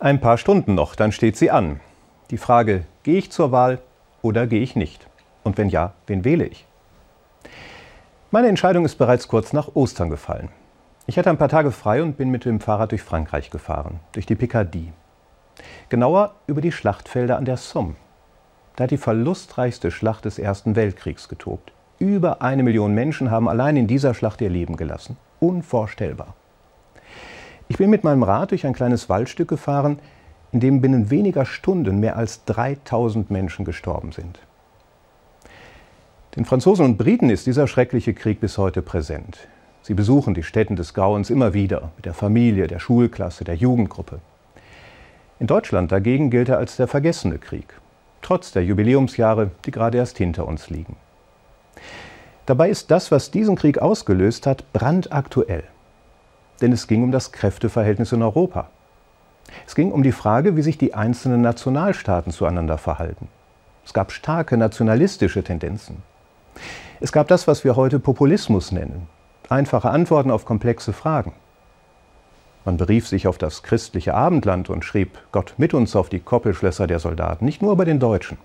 Ein paar Stunden noch, dann steht sie an. Die Frage, gehe ich zur Wahl oder gehe ich nicht? Und wenn ja, wen wähle ich? Meine Entscheidung ist bereits kurz nach Ostern gefallen. Ich hatte ein paar Tage frei und bin mit dem Fahrrad durch Frankreich gefahren, durch die Picardie. Genauer über die Schlachtfelder an der Somme. Da hat die verlustreichste Schlacht des Ersten Weltkriegs getobt. Über eine Million Menschen haben allein in dieser Schlacht ihr Leben gelassen. Unvorstellbar. Ich bin mit meinem Rad durch ein kleines Waldstück gefahren, in dem binnen weniger Stunden mehr als 3000 Menschen gestorben sind. Den Franzosen und Briten ist dieser schreckliche Krieg bis heute präsent. Sie besuchen die Stätten des Grauens immer wieder mit der Familie, der Schulklasse, der Jugendgruppe. In Deutschland dagegen gilt er als der vergessene Krieg, trotz der Jubiläumsjahre, die gerade erst hinter uns liegen. Dabei ist das, was diesen Krieg ausgelöst hat, brandaktuell denn es ging um das Kräfteverhältnis in Europa. Es ging um die Frage, wie sich die einzelnen Nationalstaaten zueinander verhalten. Es gab starke nationalistische Tendenzen. Es gab das, was wir heute Populismus nennen, einfache Antworten auf komplexe Fragen. Man berief sich auf das christliche Abendland und schrieb Gott mit uns auf die Koppelschlösser der Soldaten, nicht nur bei den Deutschen.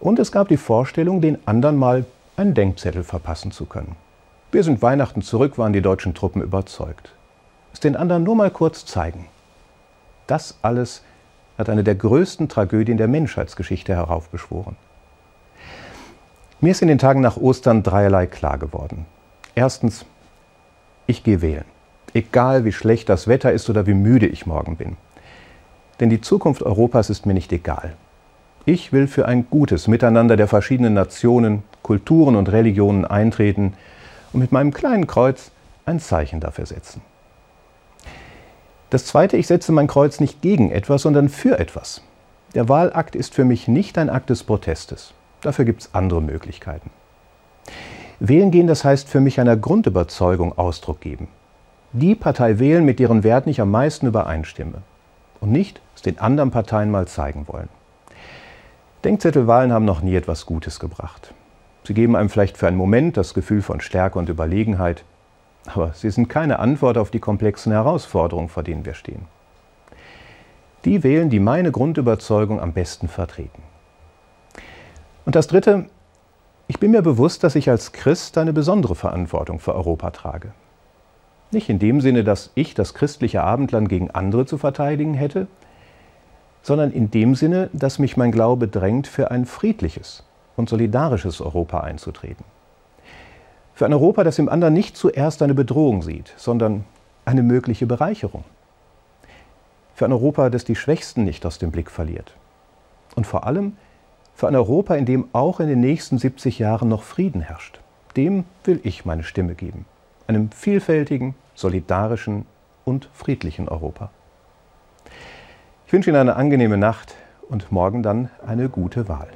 Und es gab die Vorstellung, den anderen mal einen Denkzettel verpassen zu können. Wir sind Weihnachten zurück, waren die deutschen Truppen überzeugt. Es den anderen nur mal kurz zeigen. Das alles hat eine der größten Tragödien der Menschheitsgeschichte heraufbeschworen. Mir ist in den Tagen nach Ostern dreierlei klar geworden. Erstens, ich gehe wählen. Egal wie schlecht das Wetter ist oder wie müde ich morgen bin. Denn die Zukunft Europas ist mir nicht egal. Ich will für ein gutes Miteinander der verschiedenen Nationen, Kulturen und Religionen eintreten, und mit meinem kleinen Kreuz ein Zeichen dafür setzen. Das Zweite, ich setze mein Kreuz nicht gegen etwas, sondern für etwas. Der Wahlakt ist für mich nicht ein Akt des Protestes. Dafür gibt es andere Möglichkeiten. Wählen gehen, das heißt für mich einer Grundüberzeugung Ausdruck geben. Die Partei wählen, mit deren Werten ich am meisten übereinstimme. Und nicht es den anderen Parteien mal zeigen wollen. Denkzettelwahlen haben noch nie etwas Gutes gebracht. Sie geben einem vielleicht für einen Moment das Gefühl von Stärke und Überlegenheit, aber sie sind keine Antwort auf die komplexen Herausforderungen, vor denen wir stehen. Die wählen, die meine Grundüberzeugung am besten vertreten. Und das Dritte, ich bin mir bewusst, dass ich als Christ eine besondere Verantwortung für Europa trage. Nicht in dem Sinne, dass ich das christliche Abendland gegen andere zu verteidigen hätte, sondern in dem Sinne, dass mich mein Glaube drängt, für ein friedliches, und solidarisches Europa einzutreten. Für ein Europa, das im anderen nicht zuerst eine Bedrohung sieht, sondern eine mögliche Bereicherung. Für ein Europa, das die Schwächsten nicht aus dem Blick verliert. Und vor allem für ein Europa, in dem auch in den nächsten 70 Jahren noch Frieden herrscht. Dem will ich meine Stimme geben. Einem vielfältigen, solidarischen und friedlichen Europa. Ich wünsche Ihnen eine angenehme Nacht und morgen dann eine gute Wahl.